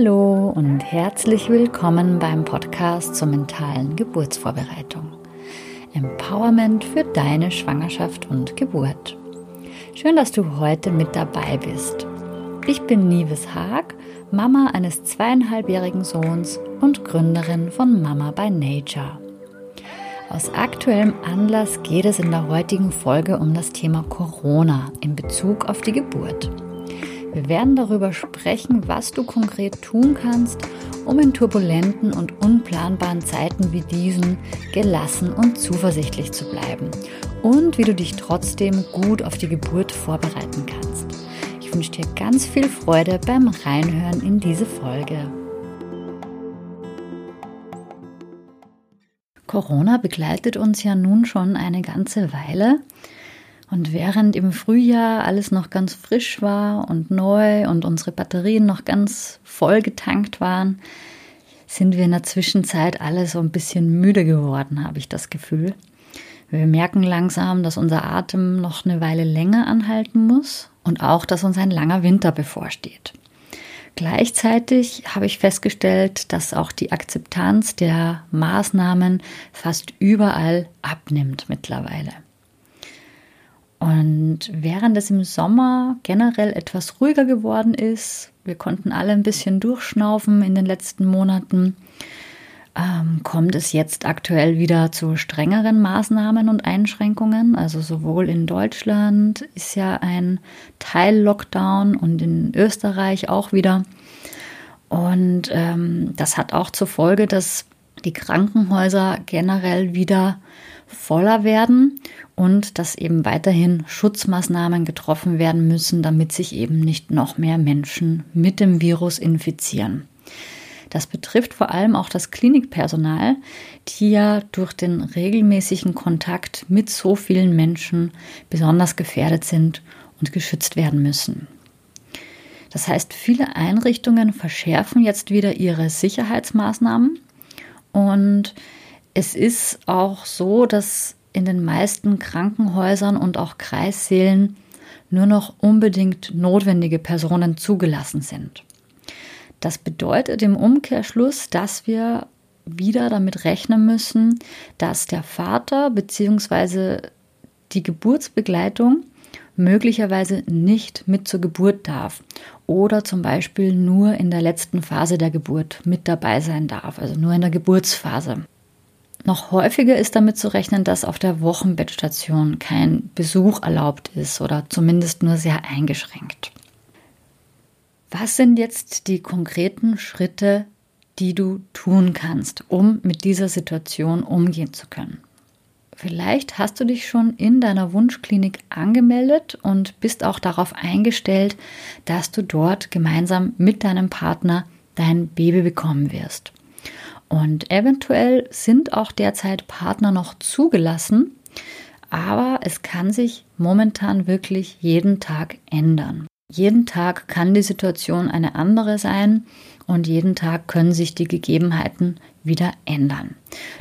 Hallo und herzlich willkommen beim Podcast zur mentalen Geburtsvorbereitung. Empowerment für deine Schwangerschaft und Geburt. Schön, dass du heute mit dabei bist. Ich bin Nives Haag, Mama eines zweieinhalbjährigen Sohns und Gründerin von Mama by Nature. Aus aktuellem Anlass geht es in der heutigen Folge um das Thema Corona in Bezug auf die Geburt. Wir werden darüber sprechen, was du konkret tun kannst, um in turbulenten und unplanbaren Zeiten wie diesen gelassen und zuversichtlich zu bleiben und wie du dich trotzdem gut auf die Geburt vorbereiten kannst. Ich wünsche dir ganz viel Freude beim Reinhören in diese Folge. Corona begleitet uns ja nun schon eine ganze Weile. Und während im Frühjahr alles noch ganz frisch war und neu und unsere Batterien noch ganz voll getankt waren, sind wir in der Zwischenzeit alle so ein bisschen müde geworden, habe ich das Gefühl. Wir merken langsam, dass unser Atem noch eine Weile länger anhalten muss und auch, dass uns ein langer Winter bevorsteht. Gleichzeitig habe ich festgestellt, dass auch die Akzeptanz der Maßnahmen fast überall abnimmt mittlerweile. Und während es im Sommer generell etwas ruhiger geworden ist, wir konnten alle ein bisschen durchschnaufen in den letzten Monaten, ähm, kommt es jetzt aktuell wieder zu strengeren Maßnahmen und Einschränkungen. Also sowohl in Deutschland ist ja ein Teil-Lockdown und in Österreich auch wieder. Und ähm, das hat auch zur Folge, dass die Krankenhäuser generell wieder voller werden und dass eben weiterhin Schutzmaßnahmen getroffen werden müssen, damit sich eben nicht noch mehr Menschen mit dem Virus infizieren. Das betrifft vor allem auch das Klinikpersonal, die ja durch den regelmäßigen Kontakt mit so vielen Menschen besonders gefährdet sind und geschützt werden müssen. Das heißt, viele Einrichtungen verschärfen jetzt wieder ihre Sicherheitsmaßnahmen und es ist auch so, dass in den meisten Krankenhäusern und auch Kreissälen nur noch unbedingt notwendige Personen zugelassen sind. Das bedeutet im Umkehrschluss, dass wir wieder damit rechnen müssen, dass der Vater bzw. die Geburtsbegleitung möglicherweise nicht mit zur Geburt darf oder zum Beispiel nur in der letzten Phase der Geburt mit dabei sein darf, also nur in der Geburtsphase. Noch häufiger ist damit zu rechnen, dass auf der Wochenbettstation kein Besuch erlaubt ist oder zumindest nur sehr eingeschränkt. Was sind jetzt die konkreten Schritte, die du tun kannst, um mit dieser Situation umgehen zu können? Vielleicht hast du dich schon in deiner Wunschklinik angemeldet und bist auch darauf eingestellt, dass du dort gemeinsam mit deinem Partner dein Baby bekommen wirst. Und eventuell sind auch derzeit Partner noch zugelassen, aber es kann sich momentan wirklich jeden Tag ändern. Jeden Tag kann die Situation eine andere sein und jeden Tag können sich die Gegebenheiten wieder ändern.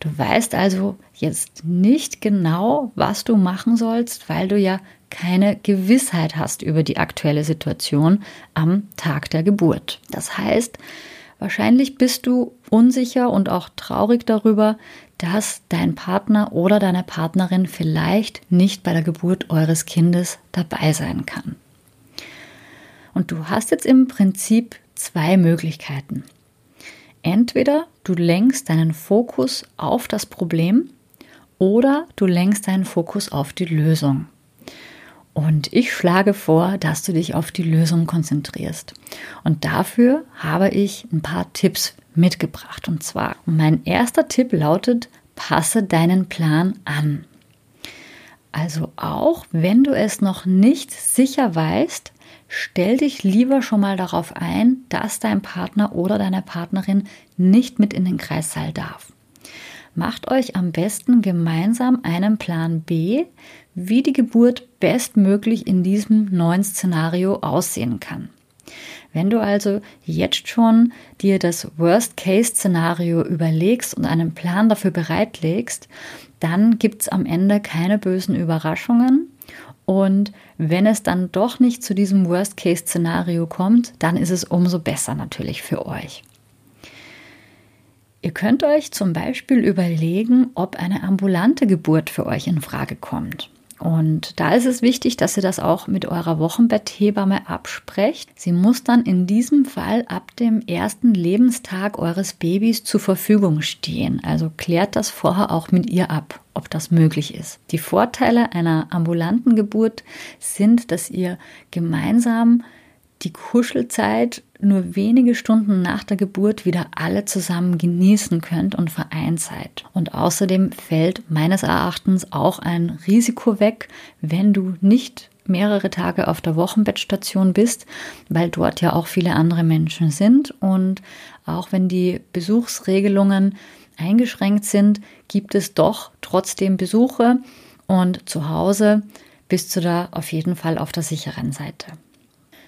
Du weißt also jetzt nicht genau, was du machen sollst, weil du ja keine Gewissheit hast über die aktuelle Situation am Tag der Geburt. Das heißt, wahrscheinlich bist du unsicher und auch traurig darüber, dass dein Partner oder deine Partnerin vielleicht nicht bei der Geburt eures Kindes dabei sein kann. Und du hast jetzt im Prinzip zwei Möglichkeiten. Entweder du lenkst deinen Fokus auf das Problem oder du lenkst deinen Fokus auf die Lösung. Und ich schlage vor, dass du dich auf die Lösung konzentrierst. Und dafür habe ich ein paar Tipps mitgebracht. Und zwar, mein erster Tipp lautet, passe deinen Plan an. Also auch wenn du es noch nicht sicher weißt, stell dich lieber schon mal darauf ein, dass dein Partner oder deine Partnerin nicht mit in den Kreissaal darf. Macht euch am besten gemeinsam einen Plan B, wie die Geburt bestmöglich in diesem neuen Szenario aussehen kann. Wenn du also jetzt schon dir das Worst-Case-Szenario überlegst und einen Plan dafür bereitlegst, dann gibt es am Ende keine bösen Überraschungen Und wenn es dann doch nicht zu diesem Worst-Case-Szenario kommt, dann ist es umso besser natürlich für euch. Ihr könnt euch zum Beispiel überlegen, ob eine ambulante Geburt für euch in Frage kommt. Und da ist es wichtig, dass ihr das auch mit eurer Wochenbetthebamme absprecht. Sie muss dann in diesem Fall ab dem ersten Lebenstag eures Babys zur Verfügung stehen. Also klärt das vorher auch mit ihr ab, ob das möglich ist. Die Vorteile einer ambulanten Geburt sind, dass ihr gemeinsam die Kuschelzeit nur wenige Stunden nach der Geburt wieder alle zusammen genießen könnt und vereint seid. Und außerdem fällt meines Erachtens auch ein Risiko weg, wenn du nicht mehrere Tage auf der Wochenbettstation bist, weil dort ja auch viele andere Menschen sind und auch wenn die Besuchsregelungen eingeschränkt sind, gibt es doch trotzdem Besuche und zu Hause bist du da auf jeden Fall auf der sicheren Seite.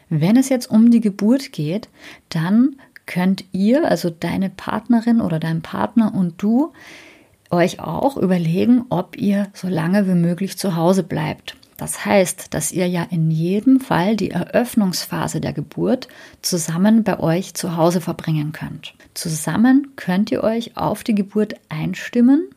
Wenn es jetzt um die Geburt geht, dann könnt ihr, also deine Partnerin oder dein Partner und du, euch auch überlegen, ob ihr so lange wie möglich zu Hause bleibt. Das heißt, dass ihr ja in jedem Fall die Eröffnungsphase der Geburt zusammen bei euch zu Hause verbringen könnt. Zusammen könnt ihr euch auf die Geburt einstimmen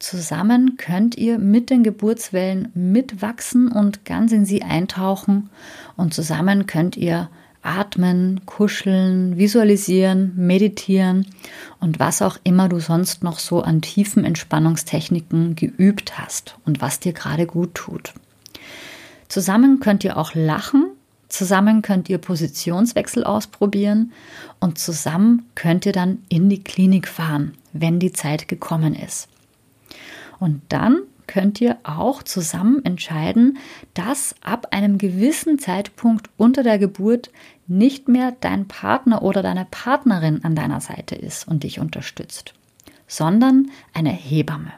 Zusammen könnt ihr mit den Geburtswellen mitwachsen und ganz in sie eintauchen und zusammen könnt ihr atmen, kuscheln, visualisieren, meditieren und was auch immer du sonst noch so an tiefen Entspannungstechniken geübt hast und was dir gerade gut tut. Zusammen könnt ihr auch lachen, zusammen könnt ihr Positionswechsel ausprobieren und zusammen könnt ihr dann in die Klinik fahren, wenn die Zeit gekommen ist. Und dann könnt ihr auch zusammen entscheiden, dass ab einem gewissen Zeitpunkt unter der Geburt nicht mehr dein Partner oder deine Partnerin an deiner Seite ist und dich unterstützt, sondern eine Hebamme.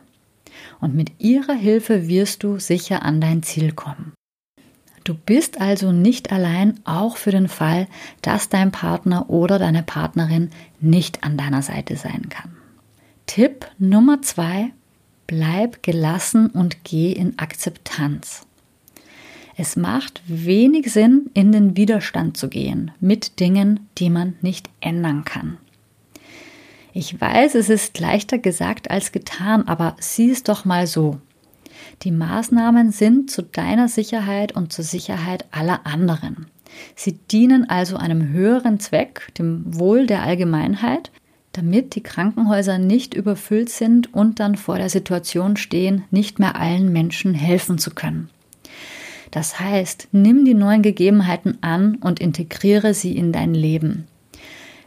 Und mit ihrer Hilfe wirst du sicher an dein Ziel kommen. Du bist also nicht allein, auch für den Fall, dass dein Partner oder deine Partnerin nicht an deiner Seite sein kann. Tipp Nummer zwei Bleib gelassen und geh in Akzeptanz. Es macht wenig Sinn, in den Widerstand zu gehen mit Dingen, die man nicht ändern kann. Ich weiß, es ist leichter gesagt als getan, aber sieh es doch mal so. Die Maßnahmen sind zu deiner Sicherheit und zur Sicherheit aller anderen. Sie dienen also einem höheren Zweck, dem Wohl der Allgemeinheit, damit die Krankenhäuser nicht überfüllt sind und dann vor der Situation stehen, nicht mehr allen Menschen helfen zu können. Das heißt, nimm die neuen Gegebenheiten an und integriere sie in dein Leben.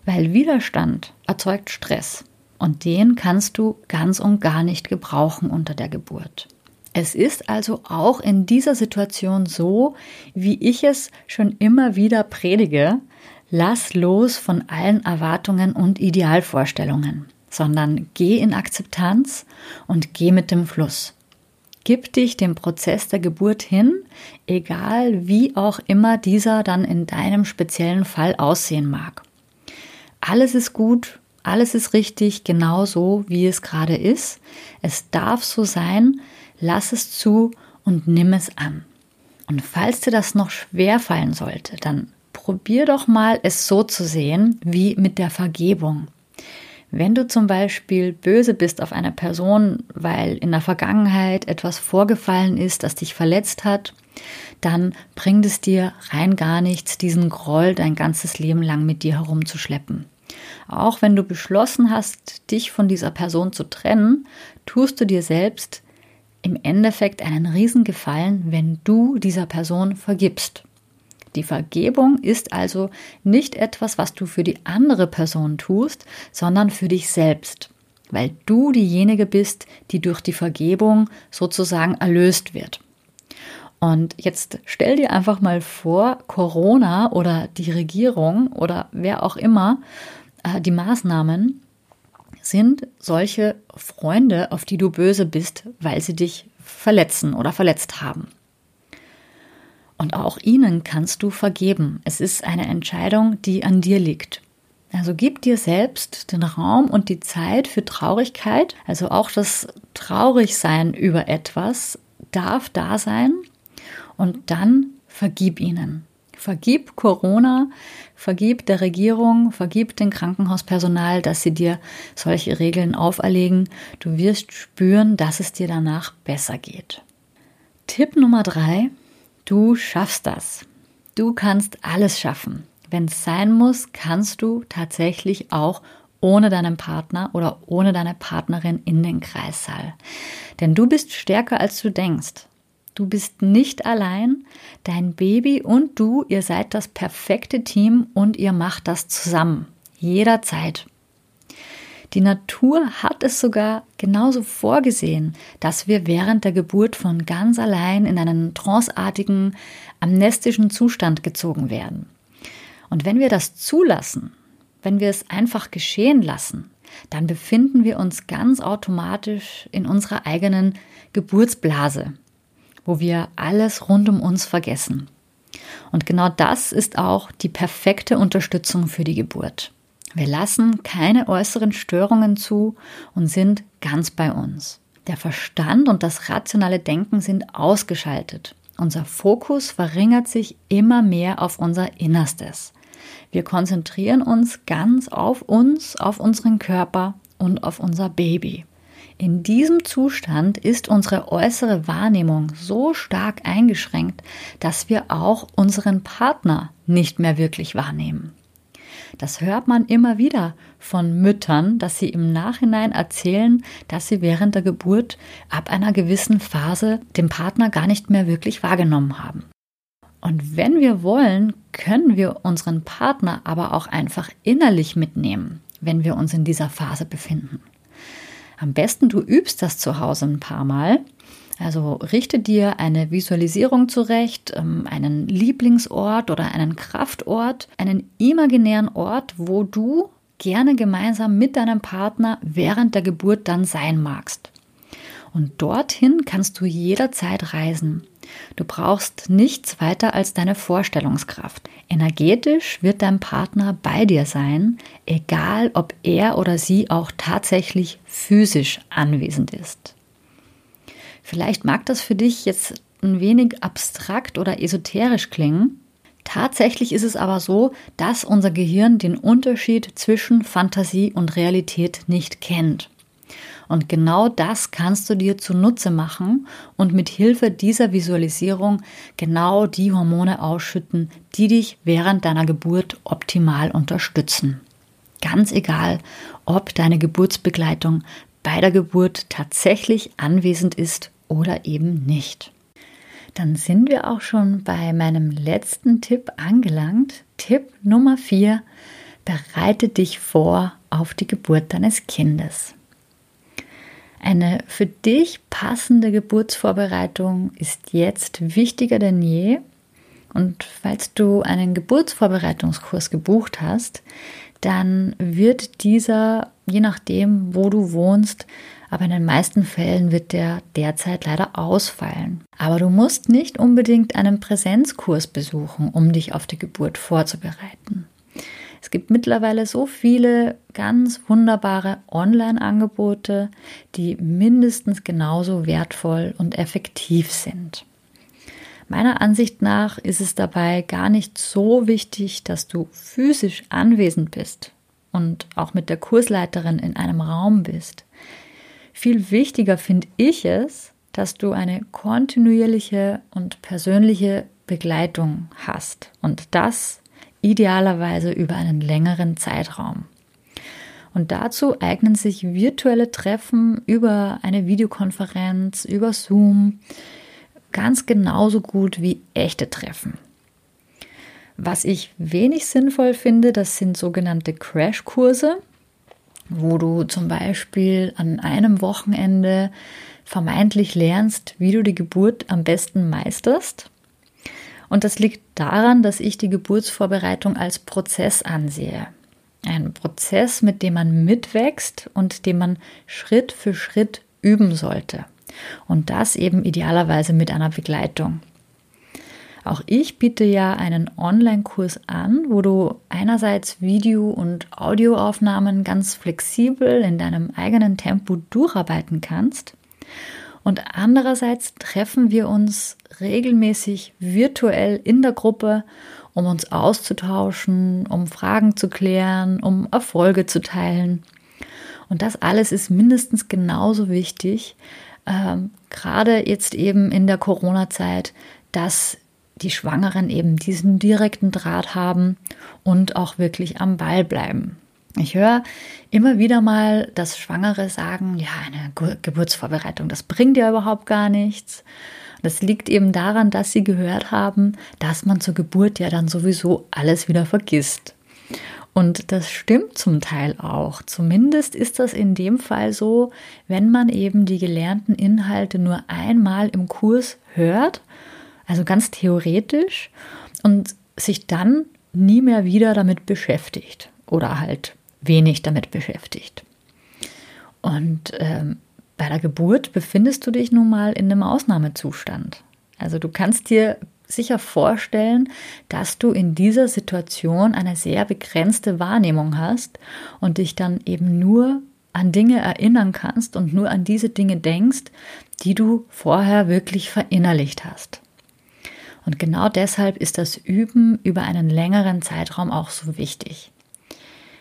Weil Widerstand erzeugt Stress und den kannst du ganz und gar nicht gebrauchen unter der Geburt. Es ist also auch in dieser Situation so, wie ich es schon immer wieder predige, Lass los von allen Erwartungen und Idealvorstellungen, sondern geh in Akzeptanz und geh mit dem Fluss. Gib dich dem Prozess der Geburt hin, egal wie auch immer dieser dann in deinem speziellen Fall aussehen mag. Alles ist gut, alles ist richtig, genau so, wie es gerade ist. Es darf so sein, lass es zu und nimm es an. Und falls dir das noch schwer fallen sollte, dann probier doch mal es so zu sehen wie mit der Vergebung. Wenn du zum Beispiel böse bist auf eine Person, weil in der Vergangenheit etwas vorgefallen ist, das dich verletzt hat, dann bringt es dir rein gar nichts, diesen Groll dein ganzes Leben lang mit dir herumzuschleppen. Auch wenn du beschlossen hast, dich von dieser Person zu trennen, tust du dir selbst im Endeffekt einen Riesengefallen, wenn du dieser Person vergibst. Die Vergebung ist also nicht etwas, was du für die andere Person tust, sondern für dich selbst, weil du diejenige bist, die durch die Vergebung sozusagen erlöst wird. Und jetzt stell dir einfach mal vor, Corona oder die Regierung oder wer auch immer, äh, die Maßnahmen sind solche Freunde, auf die du böse bist, weil sie dich verletzen oder verletzt haben. Und auch ihnen kannst du vergeben. Es ist eine Entscheidung, die an dir liegt. Also gib dir selbst den Raum und die Zeit für Traurigkeit. Also auch das Traurigsein über etwas darf da sein. Und dann vergib ihnen. Vergib Corona, vergib der Regierung, vergib dem Krankenhauspersonal, dass sie dir solche Regeln auferlegen. Du wirst spüren, dass es dir danach besser geht. Tipp Nummer drei, du schaffst das. Du kannst alles schaffen. Wenn es sein muss, kannst du tatsächlich auch ohne deinen Partner oder ohne deine Partnerin in den Kreissaal. Denn du bist stärker, als du denkst. Du bist nicht allein. Dein Baby und du, ihr seid das perfekte Team und ihr macht das zusammen. Jederzeit. Die Natur hat es sogar genauso vorgesehen, dass wir während der Geburt von ganz allein in einen tranceartigen, amnestischen Zustand gezogen werden. Und wenn wir das zulassen, wenn wir es einfach geschehen lassen, dann befinden wir uns ganz automatisch in unserer eigenen Geburtsblase, wo wir alles rund um uns vergessen. Und genau das ist auch die perfekte Unterstützung für die Geburt. Wir lassen keine äußeren Störungen zu und sind ganz bei uns. Der Verstand und das rationale Denken sind ausgeschaltet. Unser Fokus verringert sich immer mehr auf unser Innerstes. Wir konzentrieren uns ganz auf uns, auf unseren Körper und auf unser Baby. In diesem Zustand ist unsere äußere Wahrnehmung so stark eingeschränkt, dass wir auch unseren Partner nicht mehr wirklich wahrnehmen. Das hört man immer wieder von Müttern, dass sie im Nachhinein erzählen, dass sie während der Geburt ab einer gewissen Phase den Partner gar nicht mehr wirklich wahrgenommen haben. Und wenn wir wollen, können wir unseren Partner aber auch einfach innerlich mitnehmen, wenn wir uns in dieser Phase befinden. Am besten du übst das zu Hause ein paar Mal. Also richte dir eine Visualisierung zurecht, ähm, einen Lieblingsort oder einen Kraftort, einen imaginären Ort, wo du gerne gemeinsam mit deinem Partner während der Geburt dann sein magst. Und dorthin kannst du jederzeit reisen. Du brauchst nichts weiter als deine Vorstellungskraft. Energetisch wird dein Partner bei dir sein, egal ob er oder sie auch tatsächlich physisch anwesend ist. Vielleicht mag das für dich jetzt ein wenig abstrakt oder esoterisch klingen. Tatsächlich ist es aber so, dass unser Gehirn den Unterschied zwischen Fantasie und Realität nicht kennt. Und genau das kannst du dir zunutze machen und mit Hilfe dieser Visualisierung genau die Hormone ausschütten, die dich während deiner Geburt optimal unterstützen. Ganz egal, ob deine Geburtsbegleitung bei der Geburt tatsächlich anwesend ist oder eben nicht. Dann sind wir auch schon bei meinem letzten Tipp angelangt. Tipp Nummer 4. Bereite dich vor auf die Geburt deines Kindes. Eine für dich passende Geburtsvorbereitung ist jetzt wichtiger denn je. Und falls du einen Geburtsvorbereitungskurs gebucht hast, dann wird dieser, je nachdem, wo du wohnst, aber in den meisten Fällen wird der derzeit leider ausfallen. Aber du musst nicht unbedingt einen Präsenzkurs besuchen, um dich auf die Geburt vorzubereiten. Es gibt mittlerweile so viele ganz wunderbare Online-Angebote, die mindestens genauso wertvoll und effektiv sind. Meiner Ansicht nach ist es dabei gar nicht so wichtig, dass du physisch anwesend bist und auch mit der Kursleiterin in einem Raum bist. Viel wichtiger finde ich es, dass du eine kontinuierliche und persönliche Begleitung hast und das idealerweise über einen längeren Zeitraum. Und dazu eignen sich virtuelle Treffen über eine Videokonferenz, über Zoom, ganz genauso gut wie echte Treffen. Was ich wenig sinnvoll finde, das sind sogenannte Crashkurse, wo du zum Beispiel an einem Wochenende vermeintlich lernst, wie du die Geburt am besten meisterst und das liegt daran, dass ich die Geburtsvorbereitung als Prozess ansehe. Ein Prozess, mit dem man mitwächst und den man Schritt für Schritt üben sollte. Und das eben idealerweise mit einer Begleitung. Auch ich biete ja einen Online-Kurs an, wo du einerseits Video- und Audioaufnahmen ganz flexibel in deinem eigenen Tempo durcharbeiten kannst Und andererseits treffen wir uns regelmäßig virtuell in der Gruppe, um uns auszutauschen, um Fragen zu klären, um Erfolge zu teilen. Und das alles ist mindestens genauso wichtig, ähm, gerade jetzt eben in der Corona-Zeit, dass die Schwangeren eben diesen direkten Draht haben und auch wirklich am Ball bleiben. Ich höre immer wieder mal, dass Schwangere sagen, ja, eine Geburtsvorbereitung, das bringt ja überhaupt gar nichts. Das liegt eben daran, dass sie gehört haben, dass man zur Geburt ja dann sowieso alles wieder vergisst. Und das stimmt zum Teil auch. Zumindest ist das in dem Fall so, wenn man eben die gelernten Inhalte nur einmal im Kurs hört, also ganz theoretisch, und sich dann nie mehr wieder damit beschäftigt oder halt wenig damit beschäftigt. Und ähm, bei der Geburt befindest du dich nun mal in einem Ausnahmezustand. Also du kannst dir sicher vorstellen, dass du in dieser Situation eine sehr begrenzte Wahrnehmung hast und dich dann eben nur an Dinge erinnern kannst und nur an diese Dinge denkst, die du vorher wirklich verinnerlicht hast. Und genau deshalb ist das Üben über einen längeren Zeitraum auch so wichtig.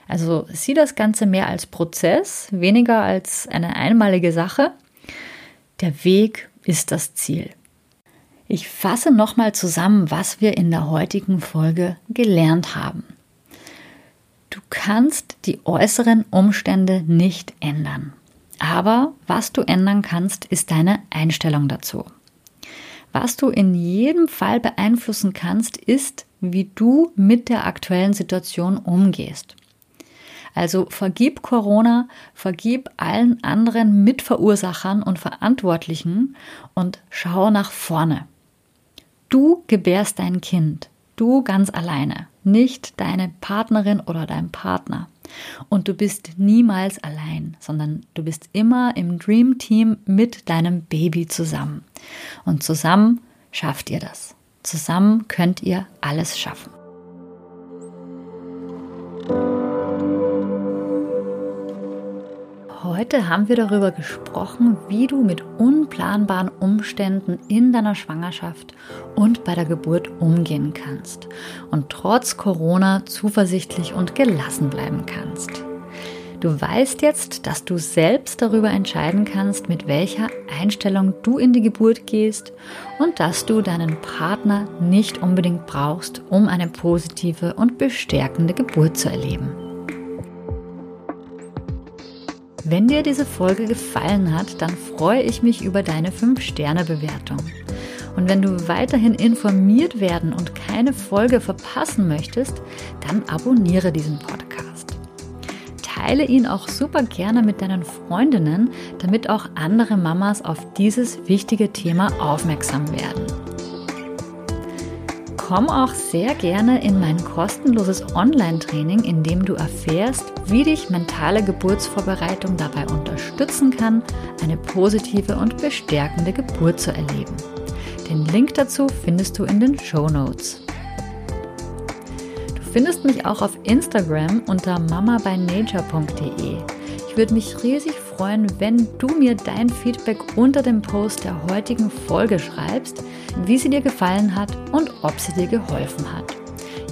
Also sieh das Ganze mehr als Prozess, weniger als eine einmalige Sache. Der Weg ist das Ziel. Ich fasse nochmal zusammen, was wir in der heutigen Folge gelernt haben. Du kannst die äußeren Umstände nicht ändern. Aber was du ändern kannst, ist deine Einstellung dazu. Was du in jedem Fall beeinflussen kannst, ist, wie du mit der aktuellen Situation umgehst. Also vergib Corona, vergib allen anderen Mitverursachern und Verantwortlichen und schau nach vorne. Du gebärst dein Kind, du ganz alleine, nicht deine Partnerin oder dein Partner. Und du bist niemals allein, sondern du bist immer im Dream Team mit deinem Baby zusammen. Und zusammen schafft ihr das. Zusammen könnt ihr alles schaffen. Heute haben wir darüber gesprochen, wie du mit unplanbaren Umständen in deiner Schwangerschaft und bei der Geburt umgehen kannst und trotz Corona zuversichtlich und gelassen bleiben kannst. Du weißt jetzt, dass du selbst darüber entscheiden kannst, mit welcher Einstellung du in die Geburt gehst und dass du deinen Partner nicht unbedingt brauchst, um eine positive und bestärkende Geburt zu erleben. Wenn dir diese Folge gefallen hat, dann freue ich mich über deine 5-Sterne-Bewertung. Und wenn du weiterhin informiert werden und keine Folge verpassen möchtest, dann abonniere diesen Podcast. Teile ihn auch super gerne mit deinen Freundinnen, damit auch andere Mamas auf dieses wichtige Thema aufmerksam werden komm auch sehr gerne in mein kostenloses Online-Training, in dem du erfährst, wie dich mentale Geburtsvorbereitung dabei unterstützen kann, eine positive und bestärkende Geburt zu erleben. Den Link dazu findest du in den Show Notes. Du findest mich auch auf Instagram unter mamabynature.de. Ich würde mich riesig freuen, wenn du mir dein Feedback unter dem Post der heutigen Folge schreibst wie sie dir gefallen hat und ob sie dir geholfen hat.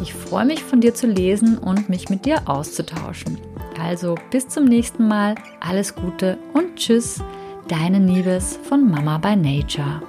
Ich freue mich von dir zu lesen und mich mit dir auszutauschen. Also bis zum nächsten Mal, alles Gute und tschüss, deine Nieves von Mama by Nature.